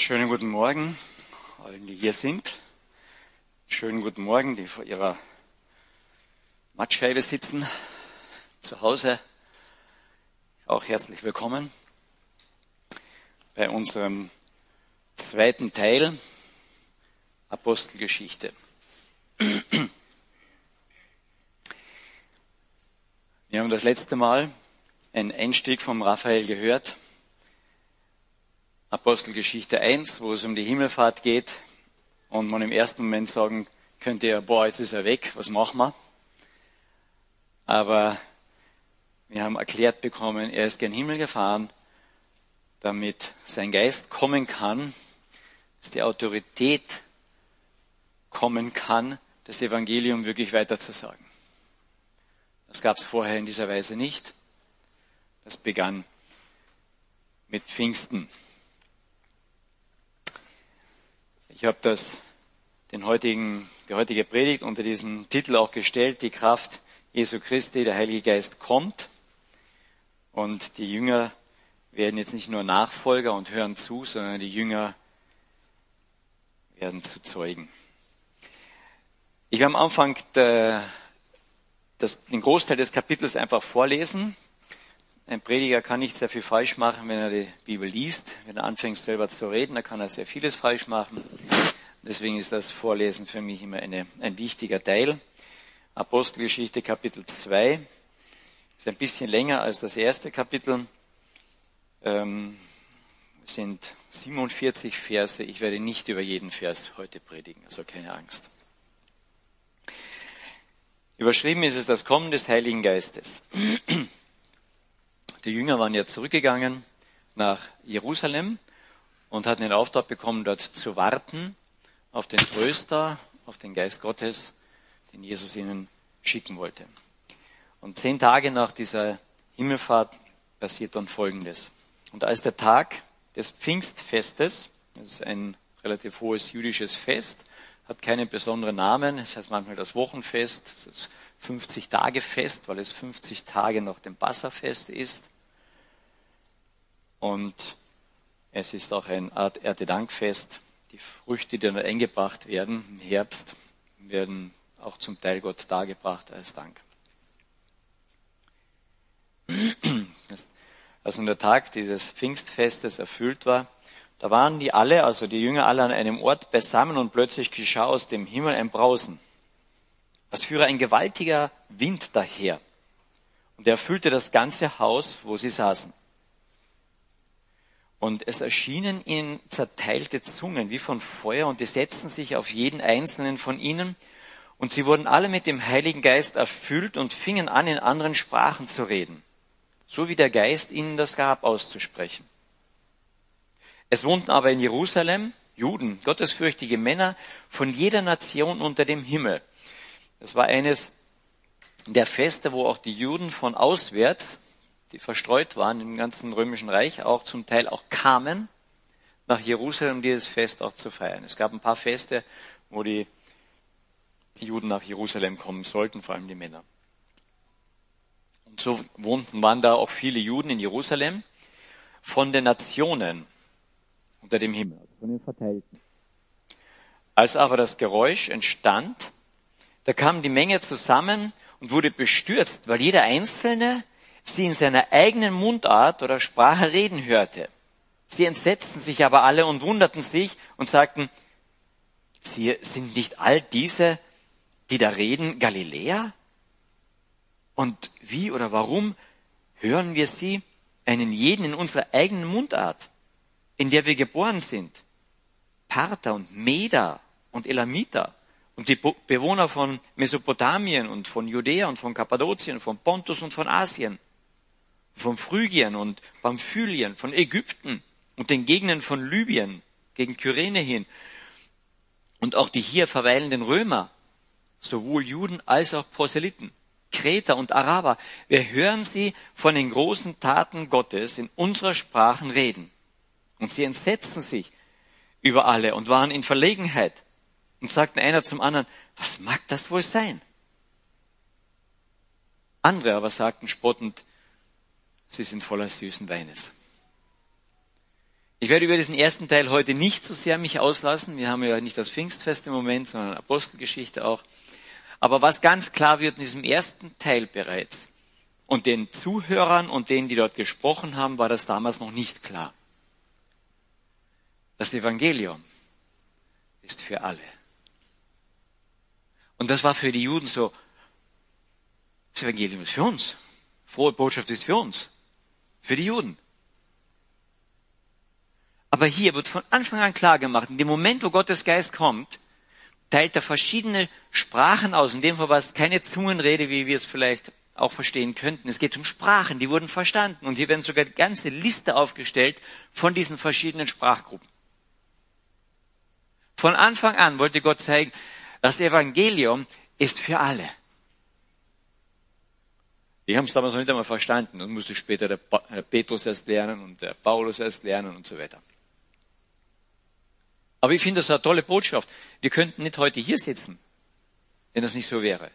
Schönen guten Morgen allen, die hier sind. Schönen guten Morgen, die vor ihrer Mattscheibe sitzen, zu Hause. Auch herzlich willkommen bei unserem zweiten Teil Apostelgeschichte. Wir haben das letzte Mal einen Einstieg vom Raphael gehört Apostelgeschichte 1, wo es um die Himmelfahrt geht und man im ersten Moment sagen könnte, ja, boah, jetzt ist er weg, was machen wir? Aber wir haben erklärt bekommen, er ist gen Himmel gefahren, damit sein Geist kommen kann, dass die Autorität kommen kann, das Evangelium wirklich weiterzusagen. Das gab es vorher in dieser Weise nicht. Das begann mit Pfingsten. Ich habe das, den heutigen, die heutige Predigt unter diesen Titel auch gestellt, die Kraft Jesu Christi, der Heilige Geist kommt. Und die Jünger werden jetzt nicht nur Nachfolger und hören zu, sondern die Jünger werden zu Zeugen. Ich werde am Anfang der, das, den Großteil des Kapitels einfach vorlesen. Ein Prediger kann nicht sehr viel falsch machen, wenn er die Bibel liest. Wenn er anfängt selber zu reden, dann kann er sehr vieles falsch machen. Deswegen ist das Vorlesen für mich immer eine, ein wichtiger Teil. Apostelgeschichte Kapitel 2 ist ein bisschen länger als das erste Kapitel. Ähm, sind 47 Verse. Ich werde nicht über jeden Vers heute predigen, also keine Angst. Überschrieben ist es das Kommen des Heiligen Geistes. Die Jünger waren ja zurückgegangen nach Jerusalem und hatten den Auftrag bekommen, dort zu warten auf den Tröster, auf den Geist Gottes, den Jesus ihnen schicken wollte. Und zehn Tage nach dieser Himmelfahrt passiert dann Folgendes. Und als der Tag des Pfingstfestes, das ist ein relativ hohes jüdisches Fest, hat keinen besonderen Namen, es heißt manchmal das Wochenfest, das 50-Tage-Fest, weil es 50 Tage nach dem Passafest ist. Und es ist auch ein Art Erntedankfest. Die Früchte, die dann eingebracht werden im Herbst, werden auch zum Teil Gott dargebracht als Dank. Als nun der Tag dieses Pfingstfestes erfüllt war, da waren die alle, also die Jünger alle an einem Ort beisammen und plötzlich geschah aus dem Himmel ein Brausen als führe ein gewaltiger Wind daher. Und er erfüllte das ganze Haus, wo sie saßen. Und es erschienen ihnen zerteilte Zungen wie von Feuer und die setzten sich auf jeden einzelnen von ihnen. Und sie wurden alle mit dem Heiligen Geist erfüllt und fingen an, in anderen Sprachen zu reden, so wie der Geist ihnen das gab, auszusprechen. Es wohnten aber in Jerusalem Juden, gottesfürchtige Männer von jeder Nation unter dem Himmel. Das war eines der Feste, wo auch die Juden von auswärts, die verstreut waren im ganzen römischen Reich, auch zum Teil auch kamen nach Jerusalem, um dieses Fest auch zu feiern. Es gab ein paar Feste, wo die Juden nach Jerusalem kommen sollten, vor allem die Männer. Und so wohnten, waren da auch viele Juden in Jerusalem von den Nationen unter dem Himmel, von den Verteilten. Als aber das Geräusch entstand, da kam die Menge zusammen und wurde bestürzt, weil jeder Einzelne sie in seiner eigenen Mundart oder Sprache reden hörte. Sie entsetzten sich aber alle und wunderten sich und sagten, sie sind nicht all diese, die da reden, Galiläer? Und wie oder warum hören wir sie, einen jeden in unserer eigenen Mundart, in der wir geboren sind? Parther und Meder und Elamiter und die Bewohner von Mesopotamien und von Judäa und von Kappadokien, von Pontus und von Asien, von Phrygien und Pamphylien, von Ägypten und den Gegenden von Libyen gegen Kyrene hin und auch die hier verweilenden Römer, sowohl Juden als auch Proselyten, Kreter und Araber, wir hören sie von den großen Taten Gottes in unserer Sprachen reden. Und sie entsetzten sich über alle und waren in Verlegenheit und sagten einer zum anderen, was mag das wohl sein? Andere aber sagten spottend, sie sind voller süßen Weines. Ich werde über diesen ersten Teil heute nicht so sehr mich auslassen. Wir haben ja nicht das Pfingstfest im Moment, sondern Apostelgeschichte auch. Aber was ganz klar wird in diesem ersten Teil bereits, und den Zuhörern und denen, die dort gesprochen haben, war das damals noch nicht klar. Das Evangelium ist für alle. Und das war für die Juden so, das Evangelium ist für uns. Frohe Botschaft ist für uns. Für die Juden. Aber hier wird von Anfang an klar gemacht, in dem Moment, wo Gottes Geist kommt, teilt er verschiedene Sprachen aus. In dem Fall war es keine Zungenrede, wie wir es vielleicht auch verstehen könnten. Es geht um Sprachen, die wurden verstanden. Und hier werden sogar die ganze Liste aufgestellt von diesen verschiedenen Sprachgruppen. Von Anfang an wollte Gott zeigen, das Evangelium ist für alle. Die haben es damals noch nicht einmal verstanden und musste später der Petrus erst lernen und der Paulus erst lernen und so weiter. Aber ich finde das eine tolle Botschaft. Wir könnten nicht heute hier sitzen, wenn das nicht so wäre.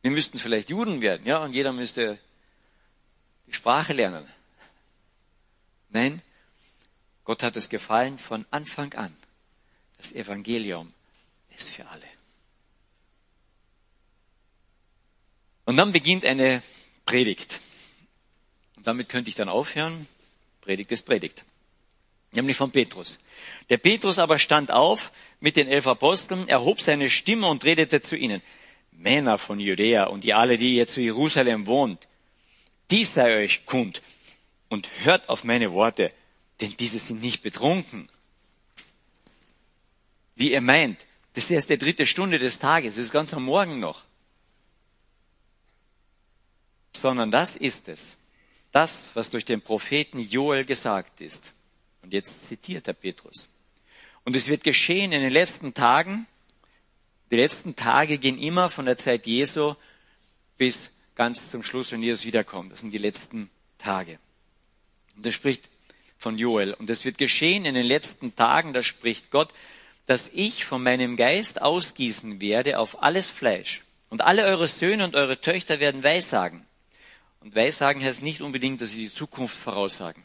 Wir müssten vielleicht Juden werden, ja, und jeder müsste die Sprache lernen. Nein, Gott hat es gefallen von Anfang an. Das Evangelium ist für alle. Und dann beginnt eine Predigt. Und damit könnte ich dann aufhören. Predigt ist Predigt. Nämlich von Petrus. Der Petrus aber stand auf mit den elf Aposteln, erhob seine Stimme und redete zu ihnen. Männer von Judäa und ihr alle, die ihr zu Jerusalem wohnt, dies sei euch kund und hört auf meine Worte, denn diese sind nicht betrunken. Wie ihr meint, das ist erst die dritte Stunde des Tages, es ist ganz am Morgen noch. Sondern das ist es. Das, was durch den Propheten Joel gesagt ist. Und jetzt zitiert der Petrus. Und es wird geschehen in den letzten Tagen, die letzten Tage gehen immer von der Zeit Jesu bis ganz zum Schluss, wenn Jesus wiederkommt. Das sind die letzten Tage. Und das spricht von Joel. Und es wird geschehen in den letzten Tagen, da spricht Gott, dass ich von meinem Geist ausgießen werde auf alles Fleisch. Und alle eure Söhne und eure Töchter werden Weissagen. Und Weissagen heißt nicht unbedingt, dass sie die Zukunft voraussagen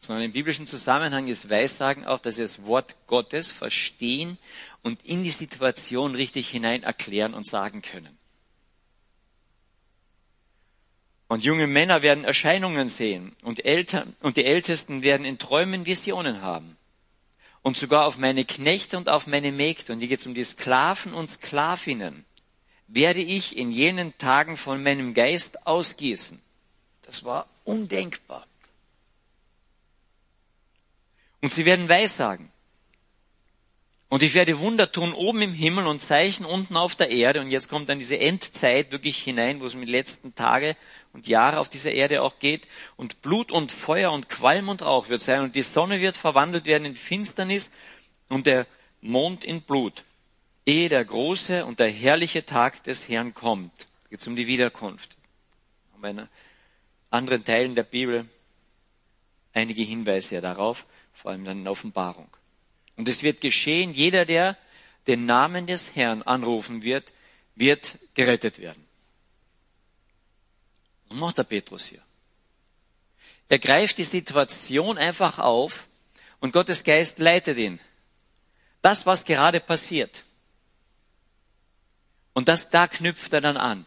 sondern im biblischen Zusammenhang ist Weissagen auch, dass sie das Wort Gottes verstehen und in die Situation richtig hinein erklären und sagen können. Und junge Männer werden Erscheinungen sehen und, Eltern, und die Ältesten werden in Träumen Visionen haben. Und sogar auf meine Knechte und auf meine Mägde, und hier geht es um die Sklaven und Sklavinnen, werde ich in jenen Tagen von meinem Geist ausgießen. Das war undenkbar. Und sie werden Weissagen. Und ich werde Wunder tun oben im Himmel und Zeichen unten auf der Erde. Und jetzt kommt dann diese Endzeit wirklich hinein, wo es mit den letzten Tage und Jahre auf dieser Erde auch geht. Und Blut und Feuer und Qualm und Rauch wird sein. Und die Sonne wird verwandelt werden in Finsternis und der Mond in Blut. Ehe der große und der herrliche Tag des Herrn kommt. Es geht um die Wiederkunft. In anderen Teilen der Bibel einige Hinweise darauf vor allem dann in Offenbarung. Und es wird geschehen, jeder, der den Namen des Herrn anrufen wird, wird gerettet werden. Was macht der Petrus hier? Er greift die Situation einfach auf und Gottes Geist leitet ihn. Das, was gerade passiert. Und das, da knüpft er dann an.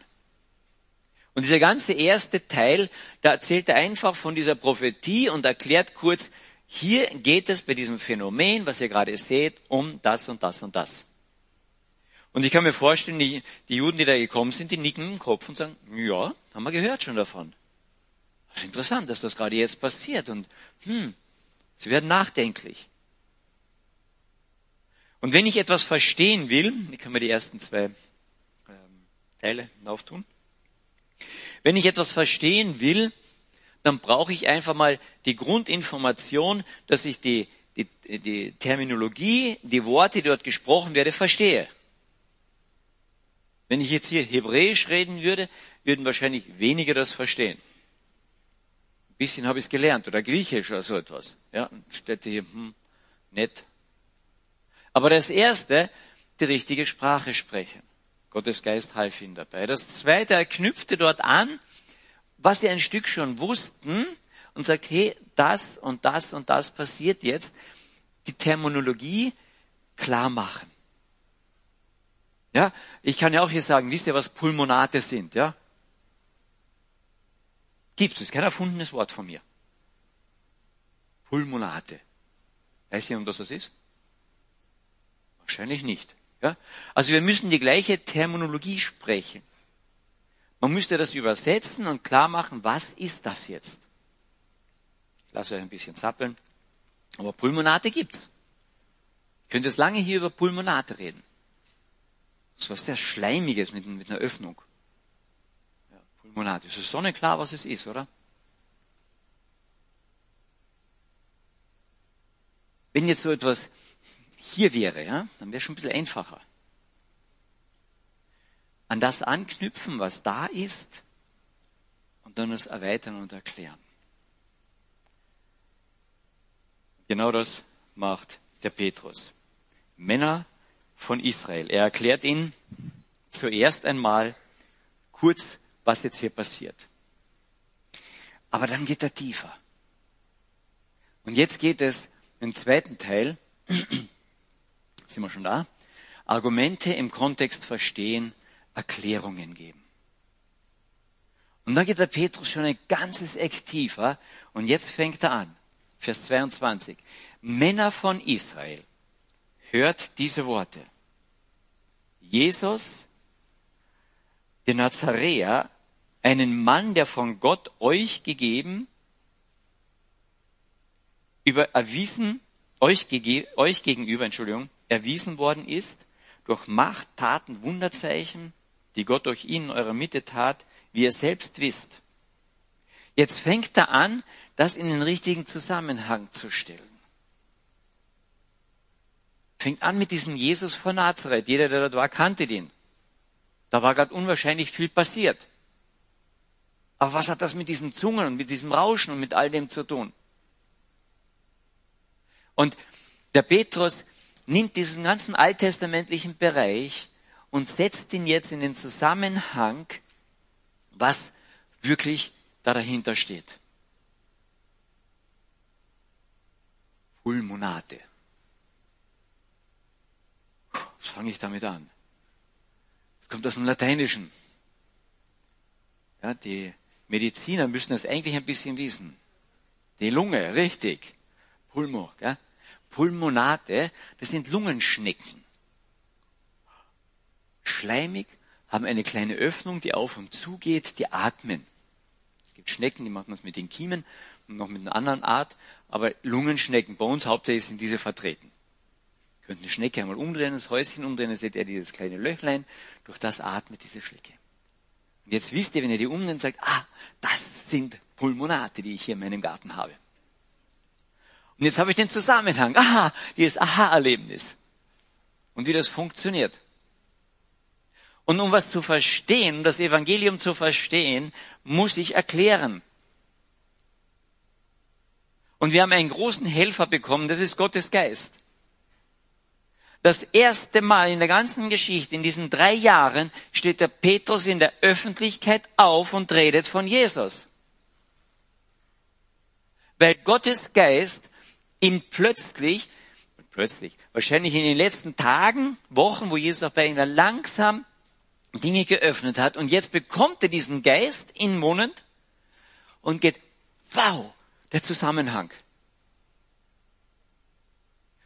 Und dieser ganze erste Teil, da erzählt er einfach von dieser Prophetie und erklärt kurz, hier geht es bei diesem Phänomen, was ihr gerade seht, um das und das und das. Und ich kann mir vorstellen, die, die Juden, die da gekommen sind, die nicken im Kopf und sagen, ja, haben wir gehört schon davon. Das ist interessant, dass das gerade jetzt passiert und hm, sie werden nachdenklich. Und wenn ich etwas verstehen will, ich kann mir die ersten zwei Teile auftun. Wenn ich etwas verstehen will, dann brauche ich einfach mal die Grundinformation, dass ich die, die, die Terminologie, die Worte, die dort gesprochen werden, verstehe. Wenn ich jetzt hier Hebräisch reden würde, würden wahrscheinlich weniger das verstehen. Ein bisschen habe ich es gelernt oder Griechisch oder so etwas. Ja, steht hier, hm, nett. Aber das erste, die richtige Sprache sprechen. Gottes Geist half ihm dabei. Das zweite, er knüpfte dort an was sie ein Stück schon wussten und sagt, hey, das und das und das passiert jetzt. Die Terminologie klar machen. Ja, ich kann ja auch hier sagen, wisst ihr, was Pulmonate sind, ja? Gibt's, das ist kein erfundenes Wort von mir. Pulmonate. Weiß jemand, was das ist? Wahrscheinlich nicht. Ja? Also wir müssen die gleiche Terminologie sprechen. Man müsste das übersetzen und klar machen, was ist das jetzt? Ich lasse euch ein bisschen zappeln. Aber Pulmonate gibt's. Ich könnte jetzt lange hier über Pulmonate reden. Das ist was sehr Schleimiges mit, mit einer Öffnung. Ja, Pulmonate. Es ist sonnenklar, was es ist, oder? Wenn jetzt so etwas hier wäre, ja, dann wäre es schon ein bisschen einfacher. An das anknüpfen, was da ist, und dann es erweitern und erklären. Genau das macht der Petrus. Männer von Israel. Er erklärt ihnen zuerst einmal kurz, was jetzt hier passiert. Aber dann geht er tiefer. Und jetzt geht es im zweiten Teil sind wir schon da? Argumente im Kontext verstehen, Erklärungen geben. Und da geht der Petrus schon ein ganzes Eck tiefer und jetzt fängt er an. Vers 22. Männer von Israel, hört diese Worte. Jesus, den Nazaräer, einen Mann, der von Gott euch gegeben, über erwiesen, euch, euch gegenüber, Entschuldigung, erwiesen worden ist, durch Macht, Taten, Wunderzeichen, die Gott durch ihn in eurer Mitte tat, wie ihr selbst wisst. Jetzt fängt er an, das in den richtigen Zusammenhang zu stellen. Fängt an mit diesem Jesus von Nazareth. Jeder, der dort war, kannte den. Da war gerade unwahrscheinlich viel passiert. Aber was hat das mit diesen Zungen und mit diesem Rauschen und mit all dem zu tun? Und der Petrus nimmt diesen ganzen alttestamentlichen Bereich und setzt ihn jetzt in den Zusammenhang, was wirklich da dahinter steht. Pulmonate. Was fange ich damit an? Das kommt aus dem Lateinischen. Ja, die Mediziner müssen das eigentlich ein bisschen wissen. Die Lunge, richtig. Pulmo, gell? Pulmonate, das sind Lungenschnecken. Schleimig, haben eine kleine Öffnung, die auf und zu geht, die atmen. Es gibt Schnecken, die machen das mit den Kiemen und noch mit einer anderen Art, aber Lungenschnecken, bei uns hauptsächlich sind diese vertreten. Ihr könnt eine Schnecke einmal umdrehen, das Häuschen umdrehen, dann seht ihr dieses kleine Löchlein, durch das atmet diese Schnecke. Und jetzt wisst ihr, wenn ihr die umdreht, sagt, ah, das sind Pulmonate, die ich hier in meinem Garten habe. Und jetzt habe ich den Zusammenhang. Aha, dieses Aha-Erlebnis. Und wie das funktioniert. Und um was zu verstehen, das Evangelium zu verstehen, muss ich erklären. Und wir haben einen großen Helfer bekommen, das ist Gottes Geist. Das erste Mal in der ganzen Geschichte, in diesen drei Jahren, steht der Petrus in der Öffentlichkeit auf und redet von Jesus. Weil Gottes Geist ihn plötzlich, plötzlich, wahrscheinlich in den letzten Tagen, Wochen, wo Jesus auch bei ihnen langsam Dinge geöffnet hat und jetzt bekommt er diesen Geist inwohnend und geht, wow, der Zusammenhang.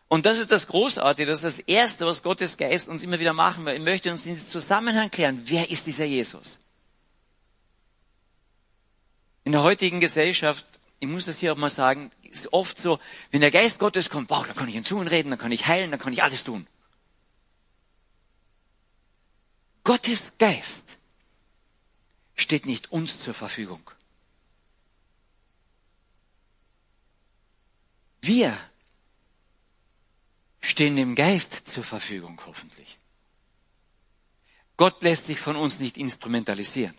Und das ist das Großartige, das ist das Erste, was Gottes Geist uns immer wieder machen will. Er möchte uns in diesen Zusammenhang klären, wer ist dieser Jesus? In der heutigen Gesellschaft ich muss das hier auch mal sagen, ist oft so, wenn der Geist Gottes kommt, wow, dann kann ich in Zungen reden, dann kann ich heilen, dann kann ich alles tun. Gottes Geist steht nicht uns zur Verfügung. Wir stehen dem Geist zur Verfügung, hoffentlich. Gott lässt sich von uns nicht instrumentalisieren.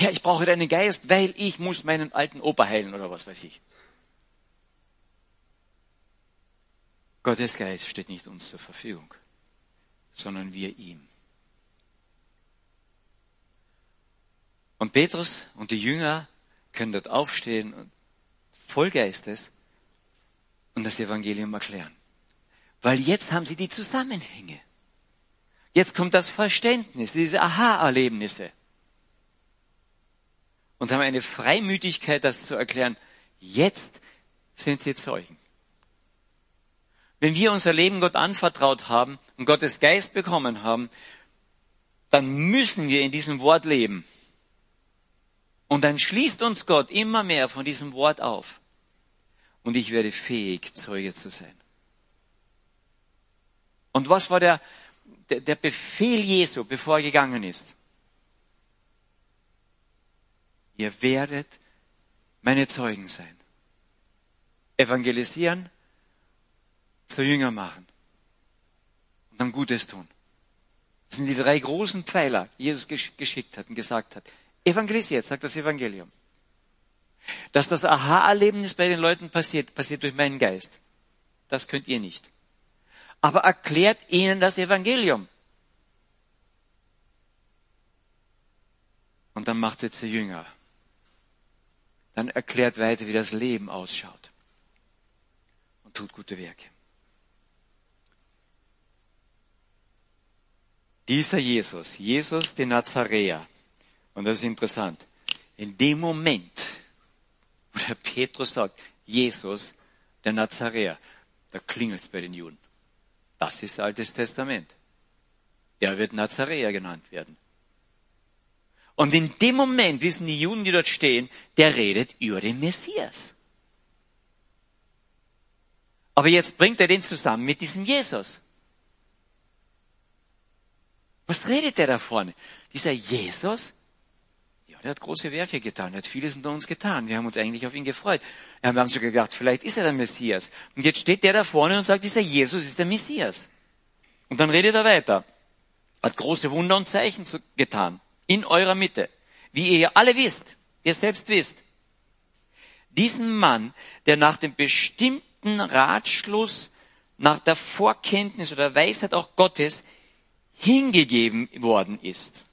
Ja, ich brauche deinen Geist, weil ich muss meinen alten Opa heilen oder was weiß ich. Gottes Geist steht nicht uns zur Verfügung, sondern wir ihm. Und Petrus und die Jünger können dort aufstehen und voll Geistes und das Evangelium erklären. Weil jetzt haben sie die Zusammenhänge. Jetzt kommt das Verständnis, diese Aha-Erlebnisse. Und haben eine Freimütigkeit, das zu erklären. Jetzt sind sie Zeugen. Wenn wir unser Leben Gott anvertraut haben und Gottes Geist bekommen haben, dann müssen wir in diesem Wort leben. Und dann schließt uns Gott immer mehr von diesem Wort auf. Und ich werde fähig, Zeuge zu sein. Und was war der, der, der Befehl Jesu, bevor er gegangen ist? Ihr werdet meine Zeugen sein. Evangelisieren, zu Jünger machen und dann Gutes tun. Das sind die drei großen Pfeiler, die Jesus geschickt hat und gesagt hat. Evangelisiert, sagt das Evangelium. Dass das Aha-Erlebnis bei den Leuten passiert, passiert durch meinen Geist. Das könnt ihr nicht. Aber erklärt ihnen das Evangelium. Und dann macht sie zu Jünger. Dann erklärt weiter, wie das Leben ausschaut. Und tut gute Werke. Dieser Jesus, Jesus de Nazaräer, und das ist interessant, in dem Moment, wo der Petrus sagt, Jesus der Nazaräer, da klingelt's bei den Juden. Das ist Altes Testament. Er wird Nazaräer genannt werden. Und in dem Moment wissen die Juden, die dort stehen, der redet über den Messias. Aber jetzt bringt er den zusammen mit diesem Jesus. Was redet der da vorne? Dieser Jesus? Ja, der hat große Werke getan, er hat vieles unter uns getan. Wir haben uns eigentlich auf ihn gefreut. Wir haben sogar gedacht, vielleicht ist er der Messias. Und jetzt steht der da vorne und sagt, dieser Jesus ist der Messias. Und dann redet er weiter. Hat große Wunder und Zeichen getan. In eurer Mitte. Wie ihr alle wisst. Ihr selbst wisst. Diesen Mann, der nach dem bestimmten Ratschluss, nach der Vorkenntnis oder Weisheit auch Gottes hingegeben worden ist.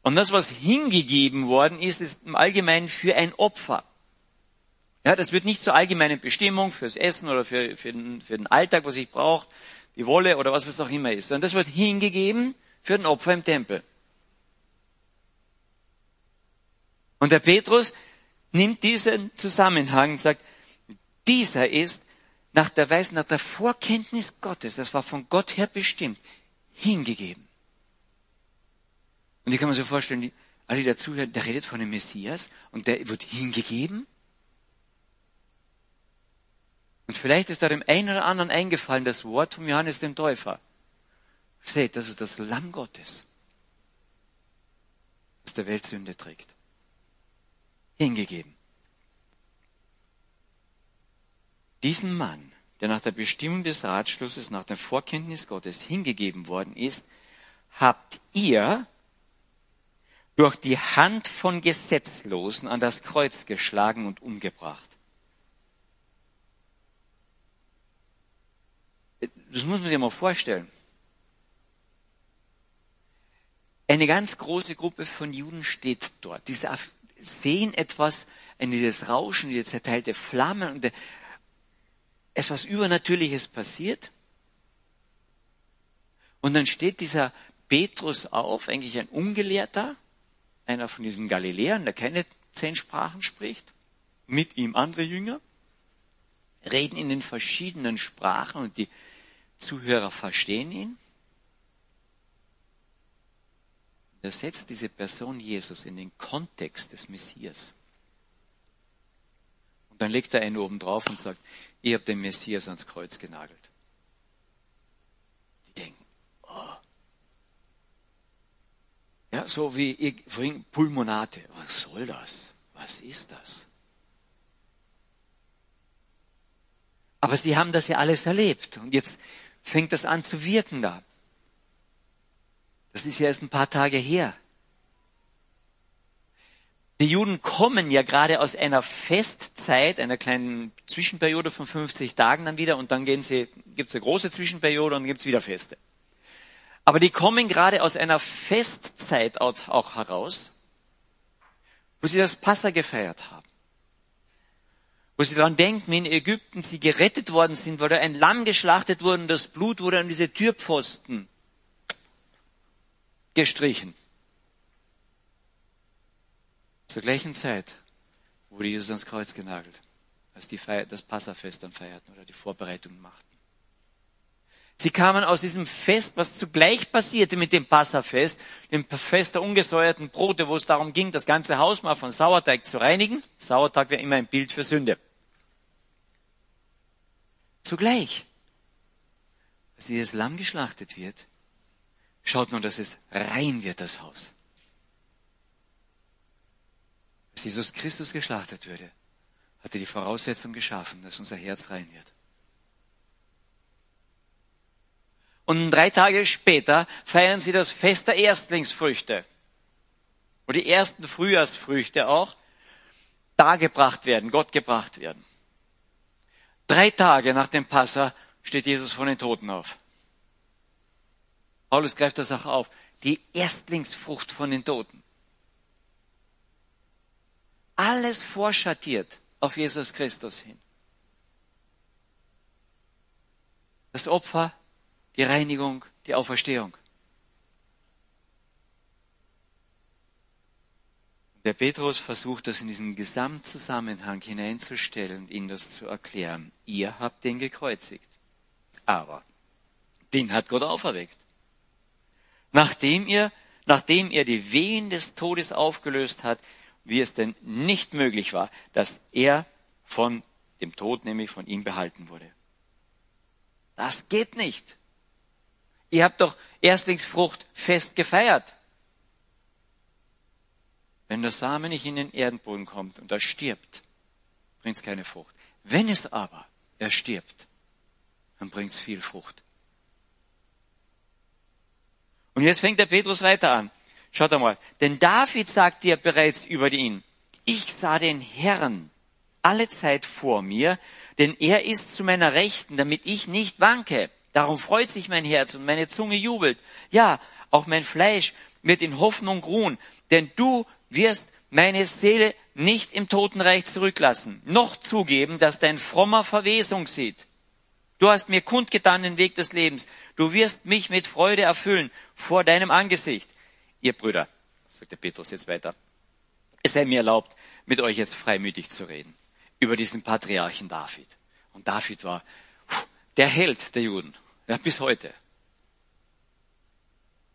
Und das, was hingegeben worden ist, ist im Allgemeinen für ein Opfer. Ja, das wird nicht zur allgemeinen Bestimmung fürs Essen oder für, für, den, für den Alltag, was ich brauche, die Wolle oder was es auch immer ist, sondern das wird hingegeben für ein Opfer im Tempel. Und der Petrus nimmt diesen Zusammenhang und sagt, dieser ist nach der Weise, nach der Vorkenntnis Gottes, das war von Gott her bestimmt, hingegeben. Und ich kann mir so vorstellen, die, alle, die dazuhören, der redet von dem Messias und der wird hingegeben. Und vielleicht ist da dem einen oder anderen eingefallen das Wort von Johannes dem Täufer. Seht, das ist das Lamm Gottes, das der Welt Sünde trägt. Hingegeben. Diesen Mann der nach der Bestimmung des Ratschlusses, nach der Vorkenntnis Gottes hingegeben worden ist, habt ihr durch die Hand von Gesetzlosen an das Kreuz geschlagen und umgebracht. Das muss man sich mal vorstellen. Eine ganz große Gruppe von Juden steht dort. Die sehen etwas, dieses Rauschen, diese zerteilte Flamme und es was Übernatürliches passiert. Und dann steht dieser Petrus auf, eigentlich ein Ungelehrter, einer von diesen Galiläern, der keine zehn Sprachen spricht, mit ihm andere Jünger, reden in den verschiedenen Sprachen und die Zuhörer verstehen ihn. Er setzt diese Person Jesus in den Kontext des Messias. Und dann legt er einen oben drauf und sagt, ihr habt den Messias ans Kreuz genagelt. Die denken, oh. Ja, so wie ihr vorhin Pulmonate. Was soll das? Was ist das? Aber sie haben das ja alles erlebt. Und jetzt fängt das an zu wirken da. Das ist ja erst ein paar Tage her. Die Juden kommen ja gerade aus einer Festzeit, einer kleinen Zwischenperiode von 50 Tagen dann wieder und dann gehen sie, gibt's eine große Zwischenperiode und dann gibt's wieder Feste. Aber die kommen gerade aus einer Festzeit auch heraus, wo sie das Passa gefeiert haben. Wo sie daran denken, wie in Ägypten sie gerettet worden sind, weil da ein Lamm geschlachtet wurde und das Blut wurde an diese Türpfosten gestrichen. Zur gleichen Zeit wurde Jesus ans Kreuz genagelt, als die Feier, das Passafest dann feierten oder die Vorbereitungen machten. Sie kamen aus diesem Fest, was zugleich passierte mit dem Passafest, dem Fest der ungesäuerten Brote, wo es darum ging, das ganze Haus mal von Sauerteig zu reinigen. Sauerteig wäre immer ein Bild für Sünde. Zugleich, als dieses Lamm geschlachtet wird, schaut man, dass es rein wird, das Haus. Als Jesus Christus geschlachtet würde, hatte die Voraussetzung geschaffen, dass unser Herz rein wird. Und drei Tage später feiern sie das Fest der Erstlingsfrüchte, wo die ersten Frühjahrsfrüchte auch dargebracht werden, Gott gebracht werden. Drei Tage nach dem Passa steht Jesus von den Toten auf. Paulus greift das auch auf. Die Erstlingsfrucht von den Toten. Alles vorschattiert auf Jesus Christus hin. Das Opfer die Reinigung, die Auferstehung. Der Petrus versucht das in diesen Gesamtzusammenhang hineinzustellen und ihnen das zu erklären. Ihr habt den gekreuzigt. Aber den hat Gott auferweckt. Nachdem ihr, nachdem er die Wehen des Todes aufgelöst hat, wie es denn nicht möglich war, dass er von dem Tod, nämlich von ihm behalten wurde. Das geht nicht. Ihr habt doch Erstlingsfrucht fest gefeiert. Wenn der Same nicht in den Erdenboden kommt und er stirbt, bringt es keine Frucht. Wenn es aber er stirbt, dann bringt es viel Frucht. Und jetzt fängt der Petrus weiter an. Schaut einmal. Denn David sagt dir bereits über ihn, ich sah den Herrn alle Zeit vor mir, denn er ist zu meiner Rechten, damit ich nicht wanke. Darum freut sich mein Herz und meine Zunge jubelt. Ja, auch mein Fleisch wird in Hoffnung ruhen, denn du wirst meine Seele nicht im Totenreich zurücklassen, noch zugeben, dass dein frommer Verwesung sieht. Du hast mir kundgetan den Weg des Lebens. Du wirst mich mit Freude erfüllen vor deinem Angesicht. Ihr Brüder, sagt der Petrus jetzt weiter, es sei mir erlaubt, mit euch jetzt freimütig zu reden über diesen Patriarchen David. Und David war der Held der Juden. Ja, bis heute.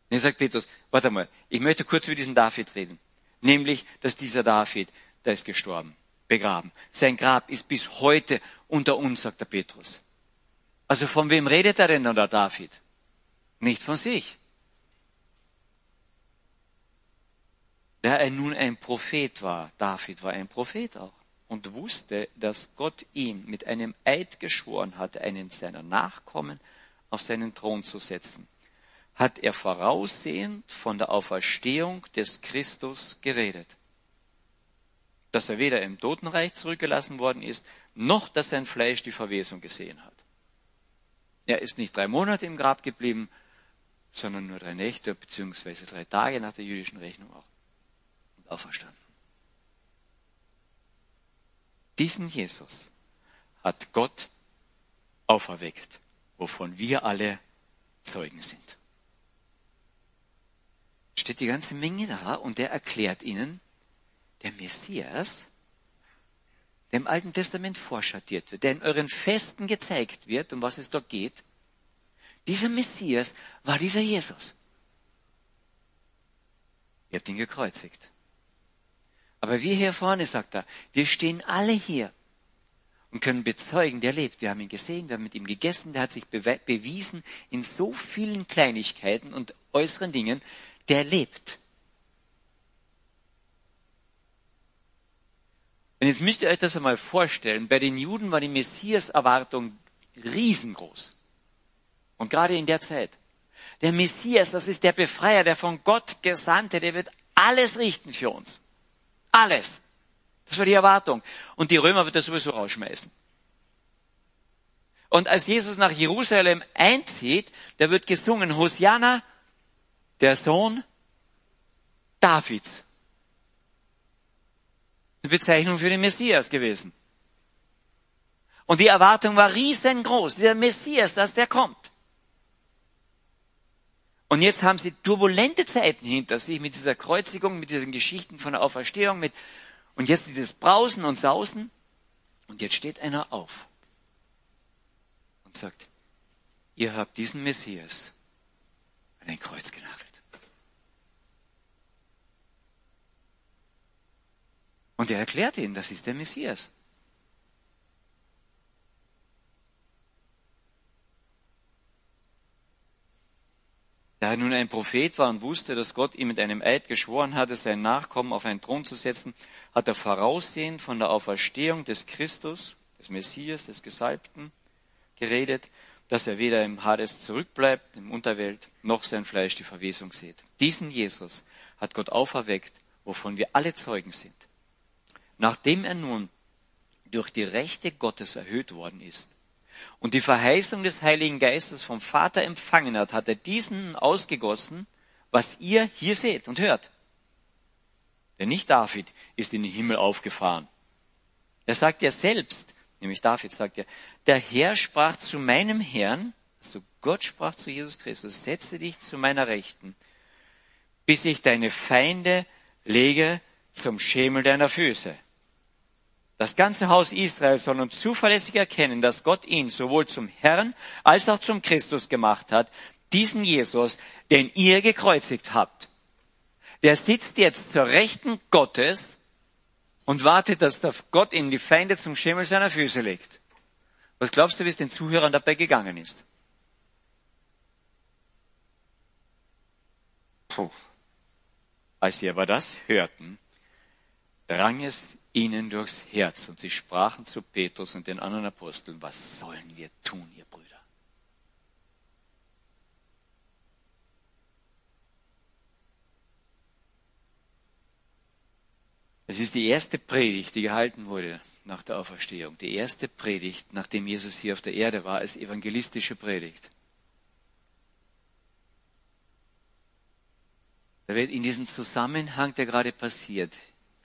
Dann sagt Petrus, warte mal, ich möchte kurz über diesen David reden. Nämlich, dass dieser David, der ist gestorben, begraben. Sein Grab ist bis heute unter uns, sagt der Petrus. Also von wem redet er denn der David? Nicht von sich. Da er nun ein Prophet war, David war ein Prophet auch und wusste, dass Gott ihm mit einem Eid geschworen hatte, einen seiner Nachkommen auf seinen Thron zu setzen, hat er voraussehend von der Auferstehung des Christus geredet. Dass er weder im Totenreich zurückgelassen worden ist, noch dass sein Fleisch die Verwesung gesehen hat. Er ist nicht drei Monate im Grab geblieben, sondern nur drei Nächte beziehungsweise drei Tage nach der jüdischen Rechnung auch auferstanden. Diesen Jesus hat Gott auferweckt wovon wir alle Zeugen sind. Steht die ganze Menge da und der erklärt ihnen, der Messias, der im Alten Testament vorschattiert wird, der in euren Festen gezeigt wird, um was es dort geht, dieser Messias war dieser Jesus. Ihr habt ihn gekreuzigt. Aber wir hier vorne, sagt er, wir stehen alle hier und können bezeugen, der lebt. Wir haben ihn gesehen, wir haben mit ihm gegessen, der hat sich bewiesen in so vielen Kleinigkeiten und äußeren Dingen, der lebt. Und jetzt müsst ihr euch das einmal vorstellen, bei den Juden war die Messias-Erwartung riesengroß. Und gerade in der Zeit. Der Messias, das ist der Befreier, der von Gott Gesandte, der wird alles richten für uns. Alles. Das war die Erwartung. Und die Römer wird er sowieso rausschmeißen. Und als Jesus nach Jerusalem einzieht, da wird gesungen, Hosianna, der Sohn Davids. eine Bezeichnung für den Messias gewesen. Und die Erwartung war riesengroß, der Messias, dass der kommt. Und jetzt haben sie turbulente Zeiten hinter sich mit dieser Kreuzigung, mit diesen Geschichten von der Auferstehung, mit, und jetzt dieses Brausen und Sausen. Und jetzt steht einer auf und sagt, ihr habt diesen Messias an ein Kreuz genagelt. Und er erklärt ihnen, das ist der Messias. Da er nun ein Prophet war und wusste, dass Gott ihm mit einem Eid geschworen hatte, seinen Nachkommen auf einen Thron zu setzen, hat er voraussehend von der Auferstehung des Christus, des Messias, des Gesalbten, geredet, dass er weder im Hades zurückbleibt, im Unterwelt, noch sein Fleisch die Verwesung sieht. Diesen Jesus hat Gott auferweckt, wovon wir alle Zeugen sind. Nachdem er nun durch die Rechte Gottes erhöht worden ist und die Verheißung des Heiligen Geistes vom Vater empfangen hat, hat er diesen ausgegossen, was ihr hier seht und hört. Denn nicht David ist in den Himmel aufgefahren. Er sagt ja selbst, nämlich David sagt ja, der Herr sprach zu meinem Herrn, also Gott sprach zu Jesus Christus, setze dich zu meiner Rechten, bis ich deine Feinde lege zum Schemel deiner Füße. Das ganze Haus Israel soll nun zuverlässig erkennen, dass Gott ihn sowohl zum Herrn als auch zum Christus gemacht hat, diesen Jesus, den ihr gekreuzigt habt. Der sitzt jetzt zur Rechten Gottes und wartet, dass Gott ihm die Feinde zum Schemel seiner Füße legt. Was glaubst du, wie es den Zuhörern dabei gegangen ist? Puh. Als sie aber das hörten, drang es ihnen durchs Herz und sie sprachen zu Petrus und den anderen Aposteln, was sollen wir tun, ihr Brüder? Es ist die erste Predigt, die gehalten wurde nach der Auferstehung. Die erste Predigt, nachdem Jesus hier auf der Erde war, als evangelistische Predigt. Da wird in diesem Zusammenhang, der gerade passiert,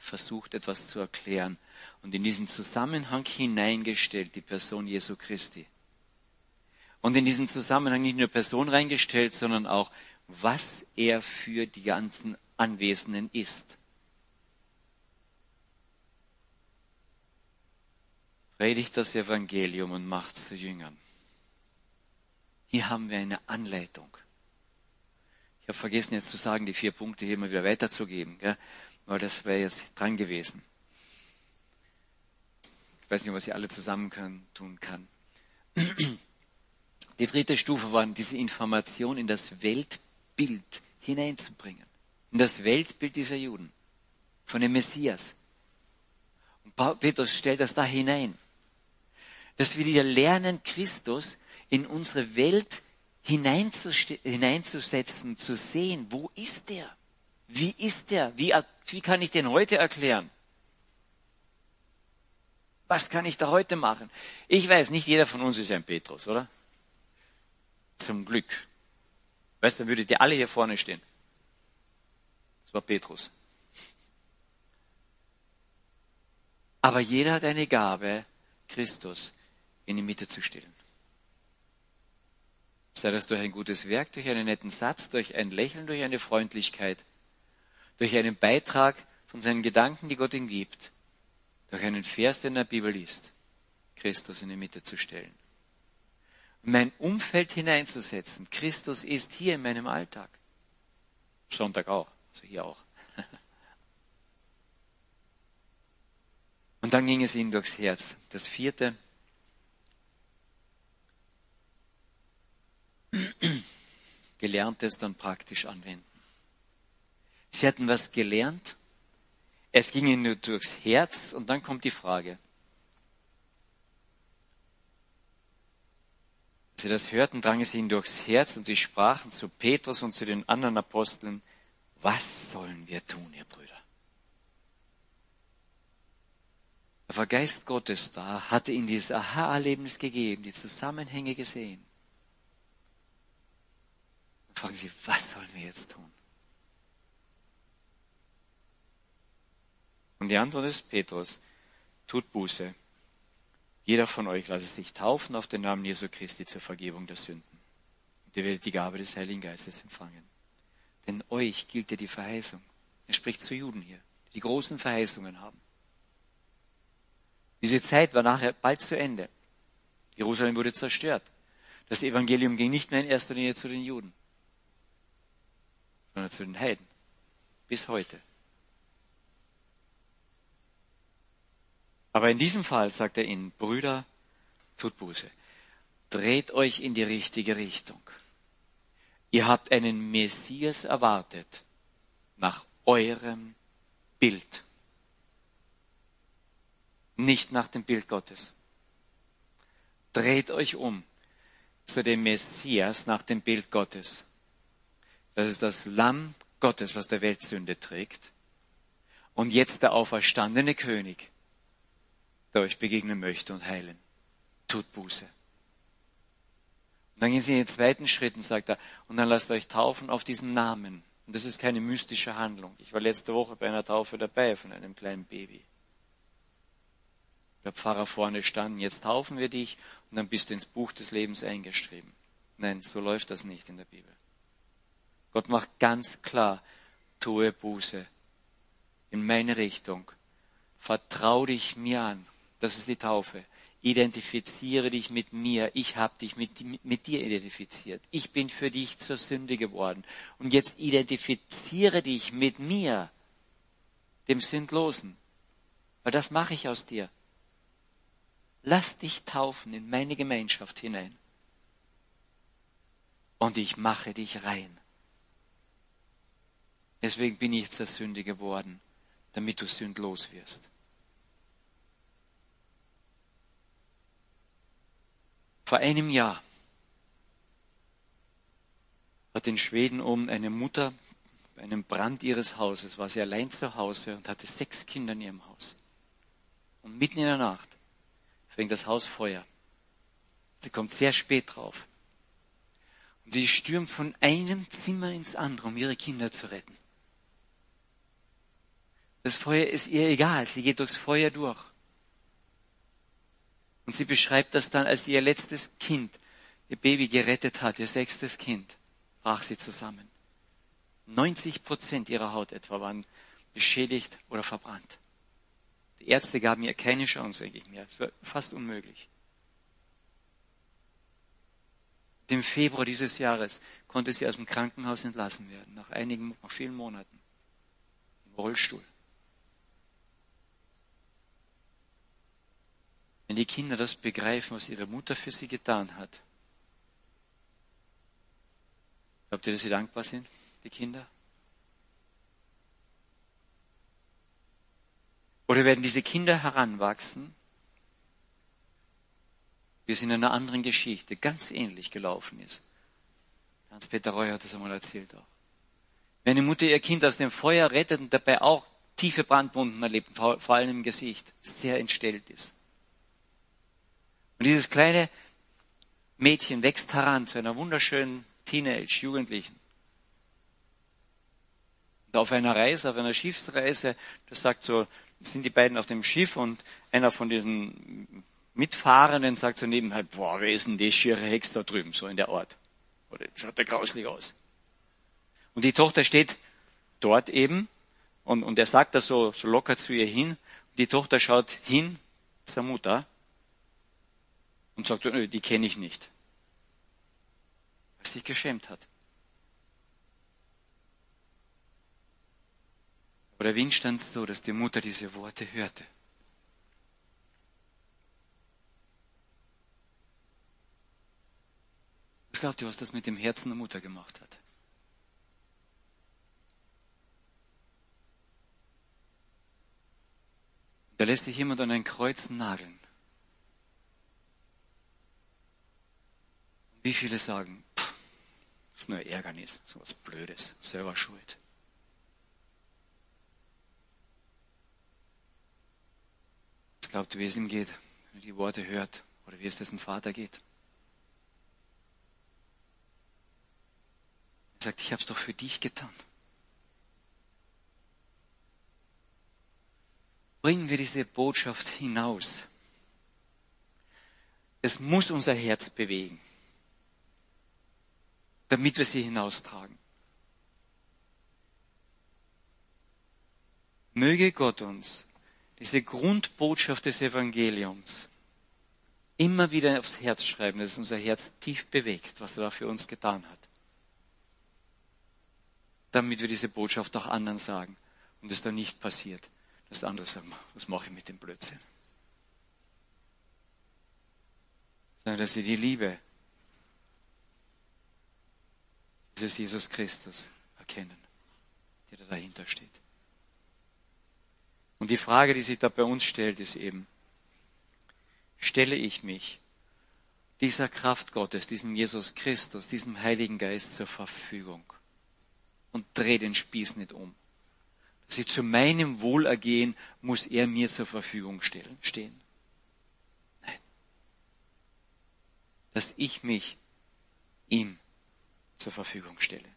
versucht etwas zu erklären und in diesen Zusammenhang hineingestellt die Person Jesu Christi. Und in diesen Zusammenhang nicht nur Person reingestellt, sondern auch, was er für die ganzen Anwesenden ist. Predigt das Evangelium und macht zu Jüngern. Hier haben wir eine Anleitung. Ich habe vergessen jetzt zu sagen, die vier Punkte hier mal wieder weiterzugeben. Gell? Weil das wäre jetzt dran gewesen. Ich weiß nicht, was ich alle zusammen können, tun kann. Die dritte Stufe war, diese Information in das Weltbild hineinzubringen. In das Weltbild dieser Juden. Von dem Messias. Und Petrus stellt das da hinein. Dass wir hier lernen, Christus in unsere Welt hineinzusetzen, zu sehen, wo ist er? Wie ist der? Wie, wie kann ich den heute erklären? Was kann ich da heute machen? Ich weiß, nicht jeder von uns ist ein Petrus, oder? Zum Glück. Weißt du, dann würdet ihr alle hier vorne stehen. Das war Petrus. Aber jeder hat eine Gabe, Christus in die Mitte zu stellen. Sei das durch ein gutes Werk, durch einen netten Satz, durch ein Lächeln, durch eine Freundlichkeit durch einen Beitrag von seinen Gedanken, die Gott ihm gibt, durch einen Vers, den er in der Bibel liest, Christus in die Mitte zu stellen. mein Umfeld hineinzusetzen. Christus ist hier in meinem Alltag. Sonntag auch, also hier auch. Und dann ging es ihnen durchs Herz. Das vierte. Gelerntes dann praktisch anwenden. Sie hatten was gelernt. Es ging ihnen nur durchs Herz und dann kommt die Frage. Als sie das hörten, drang es ihnen durchs Herz und sie sprachen zu Petrus und zu den anderen Aposteln, was sollen wir tun, ihr Brüder? Da war Geist Gottes da, hatte ihnen dieses Aha-Erlebnis gegeben, die Zusammenhänge gesehen. Dann fragen sie, was sollen wir jetzt tun? Und die Antwort ist Petrus, tut Buße. Jeder von euch lasse sich taufen auf den Namen Jesu Christi zur Vergebung der Sünden. Und ihr werdet die Gabe des Heiligen Geistes empfangen. Denn euch gilt ja die Verheißung. Er spricht zu Juden hier, die großen Verheißungen haben. Diese Zeit war nachher bald zu Ende. Jerusalem wurde zerstört. Das Evangelium ging nicht mehr in erster Linie zu den Juden, sondern zu den Heiden. Bis heute. Aber in diesem Fall sagt er ihnen, Brüder, tut Buße. Dreht euch in die richtige Richtung. Ihr habt einen Messias erwartet nach eurem Bild. Nicht nach dem Bild Gottes. Dreht euch um zu dem Messias nach dem Bild Gottes. Das ist das Lamm Gottes, was der Welt Sünde trägt. Und jetzt der auferstandene König, der euch begegnen möchte und heilen. Tut Buße. Und dann gehen Sie in den zweiten Schritt und sagt er, und dann lasst euch taufen auf diesen Namen. Und das ist keine mystische Handlung. Ich war letzte Woche bei einer Taufe dabei von einem kleinen Baby. Der Pfarrer vorne stand, jetzt taufen wir dich und dann bist du ins Buch des Lebens eingeschrieben. Nein, so läuft das nicht in der Bibel. Gott macht ganz klar, tue Buße in meine Richtung. Vertrau dich mir an. Das ist die Taufe. Identifiziere dich mit mir. Ich habe dich mit, mit, dir identifiziert. Ich bin für dich zur Sünde geworden. Und jetzt identifiziere dich mit mir, dem Sündlosen. Weil das mache ich aus dir. Lass dich taufen in meine Gemeinschaft hinein. Und ich mache dich rein. Deswegen bin ich zur Sünde geworden, damit du sündlos wirst. Vor einem Jahr hat in Schweden um eine Mutter bei einem Brand ihres Hauses, war sie allein zu Hause und hatte sechs Kinder in ihrem Haus. Und mitten in der Nacht fängt das Haus Feuer. Sie kommt sehr spät drauf. Und sie stürmt von einem Zimmer ins andere, um ihre Kinder zu retten. Das Feuer ist ihr egal, sie geht durchs Feuer durch. Und sie beschreibt das dann, als ihr letztes Kind, ihr Baby gerettet hat, ihr sechstes Kind, brach sie zusammen. 90 Prozent ihrer Haut etwa waren beschädigt oder verbrannt. Die Ärzte gaben ihr keine Chance eigentlich mehr. Es war fast unmöglich. Im Februar dieses Jahres konnte sie aus dem Krankenhaus entlassen werden, nach einigen, nach vielen Monaten. Im Rollstuhl. Wenn die Kinder das begreifen, was ihre Mutter für sie getan hat, glaubt ihr, dass sie dankbar sind, die Kinder? Oder werden diese Kinder heranwachsen, wie es in einer anderen Geschichte ganz ähnlich gelaufen ist? Hans-Peter Reu hat das einmal erzählt auch. Wenn eine Mutter ihr Kind aus dem Feuer rettet und dabei auch tiefe Brandwunden erlebt, vor allem im Gesicht, sehr entstellt ist. Und dieses kleine Mädchen wächst heran zu einer wunderschönen Teenage, Jugendlichen. Und auf einer Reise, auf einer Schiffsreise, das sagt so, sind die beiden auf dem Schiff und einer von diesen Mitfahrenden sagt so nebenher, boah, wer ist denn die schiere Hex da drüben, so in der Ort? Oder das schaut der grauslich aus. Und die Tochter steht dort eben und, und er sagt das so, so locker zu ihr hin. Die Tochter schaut hin zur Mutter und sagt, die kenne ich nicht. Sie sich geschämt hat. Aber der Wind stand so, dass die Mutter diese Worte hörte. Was glaubt ihr, was das mit dem Herzen der Mutter gemacht hat? Da lässt sich jemand an ein Kreuz nageln. Wie viele sagen, pff, ist nur Ärgernis, so was Blödes, selber schuld. Was glaubt wie es ihm geht, wenn er die Worte hört oder wie es dessen Vater geht? Er sagt, ich habe es doch für dich getan. bringen wir diese Botschaft hinaus. Es muss unser Herz bewegen, damit wir sie hinaustragen. Möge Gott uns diese Grundbotschaft des Evangeliums immer wieder aufs Herz schreiben, dass unser Herz tief bewegt, was er da für uns getan hat. Damit wir diese Botschaft auch anderen sagen und es dann nicht passiert, dass andere sagen, was mache ich mit dem Blödsinn? Sondern dass sie die Liebe dieses Jesus Christus erkennen, der da dahinter steht. Und die Frage, die sich da bei uns stellt, ist eben, stelle ich mich dieser Kraft Gottes, diesem Jesus Christus, diesem Heiligen Geist zur Verfügung und drehe den Spieß nicht um. Dass ich zu meinem Wohlergehen muss er mir zur Verfügung stehen. Nein. Dass ich mich ihm zur Verfügung stelle.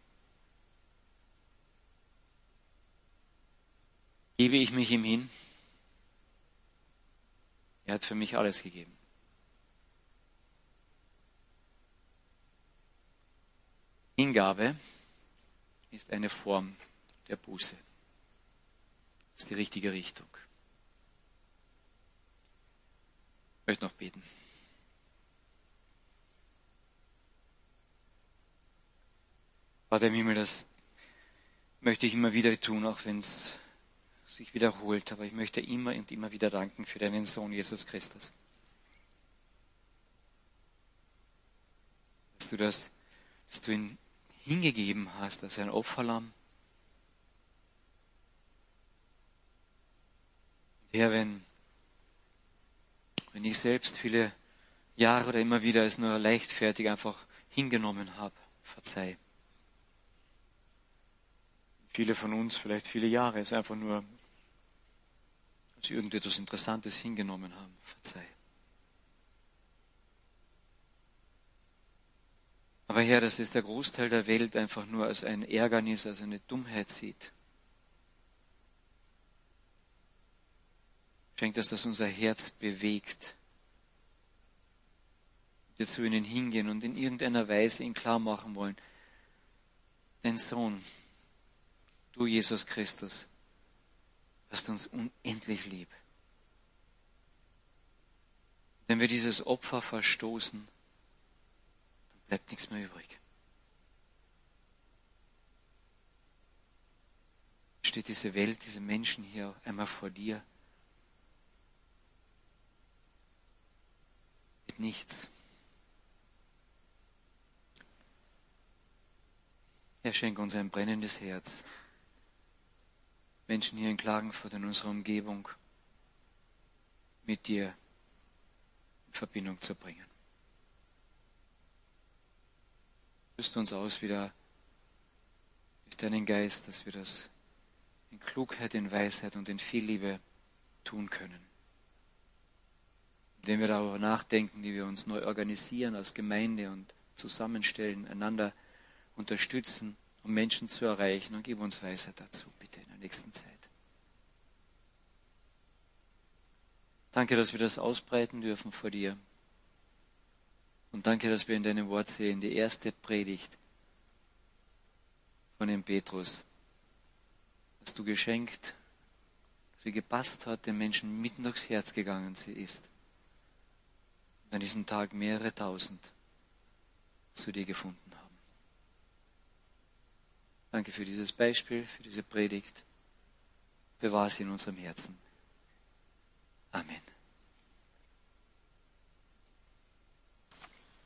Gebe ich mich ihm hin? Er hat für mich alles gegeben. Hingabe ist eine Form der Buße. Das ist die richtige Richtung. Ich möchte noch beten. Vater im Himmel, das möchte ich immer wieder tun, auch wenn es sich wiederholt, aber ich möchte immer und immer wieder danken für deinen Sohn Jesus Christus. Dass du das, dass du ihn hingegeben hast als ein Opferlamm. Herr, wenn, wenn ich selbst viele Jahre oder immer wieder es nur leichtfertig einfach hingenommen habe, verzeih. Viele von uns vielleicht viele Jahre es einfach nur sie irgendetwas Interessantes hingenommen haben. Verzeih. Aber Herr, dass es der Großteil der Welt einfach nur als ein Ärgernis, als eine Dummheit sieht. Schenkt, dass das unser Herz bewegt. Wir zu ihnen hingehen und in irgendeiner Weise ihn klar machen wollen. Dein Sohn, du Jesus Christus, hast uns unendlich lieb. Wenn wir dieses Opfer verstoßen, dann bleibt nichts mehr übrig. Steht diese Welt, diese Menschen hier einmal vor dir. Mit nichts. Er schenkt uns ein brennendes Herz. Menschen hier in Klagenfurt, in unserer Umgebung, mit dir in Verbindung zu bringen. Rüst uns aus wieder durch deinen Geist, dass wir das in Klugheit, in Weisheit und in viel Liebe tun können. Wenn wir darüber nachdenken, wie wir uns neu organisieren als Gemeinde und zusammenstellen, einander unterstützen, um Menschen zu erreichen, und gib uns Weisheit dazu, bitte nächsten Zeit. Danke, dass wir das ausbreiten dürfen vor dir. Und danke, dass wir in deinem Wort sehen, die erste Predigt von dem Petrus, dass du geschenkt, sie gepasst hat, den Menschen mitten durchs Herz gegangen sie ist. Und an diesem Tag mehrere tausend zu dir gefunden haben. Danke für dieses Beispiel, für diese Predigt Bewahr sie in unserem Herzen. Amen.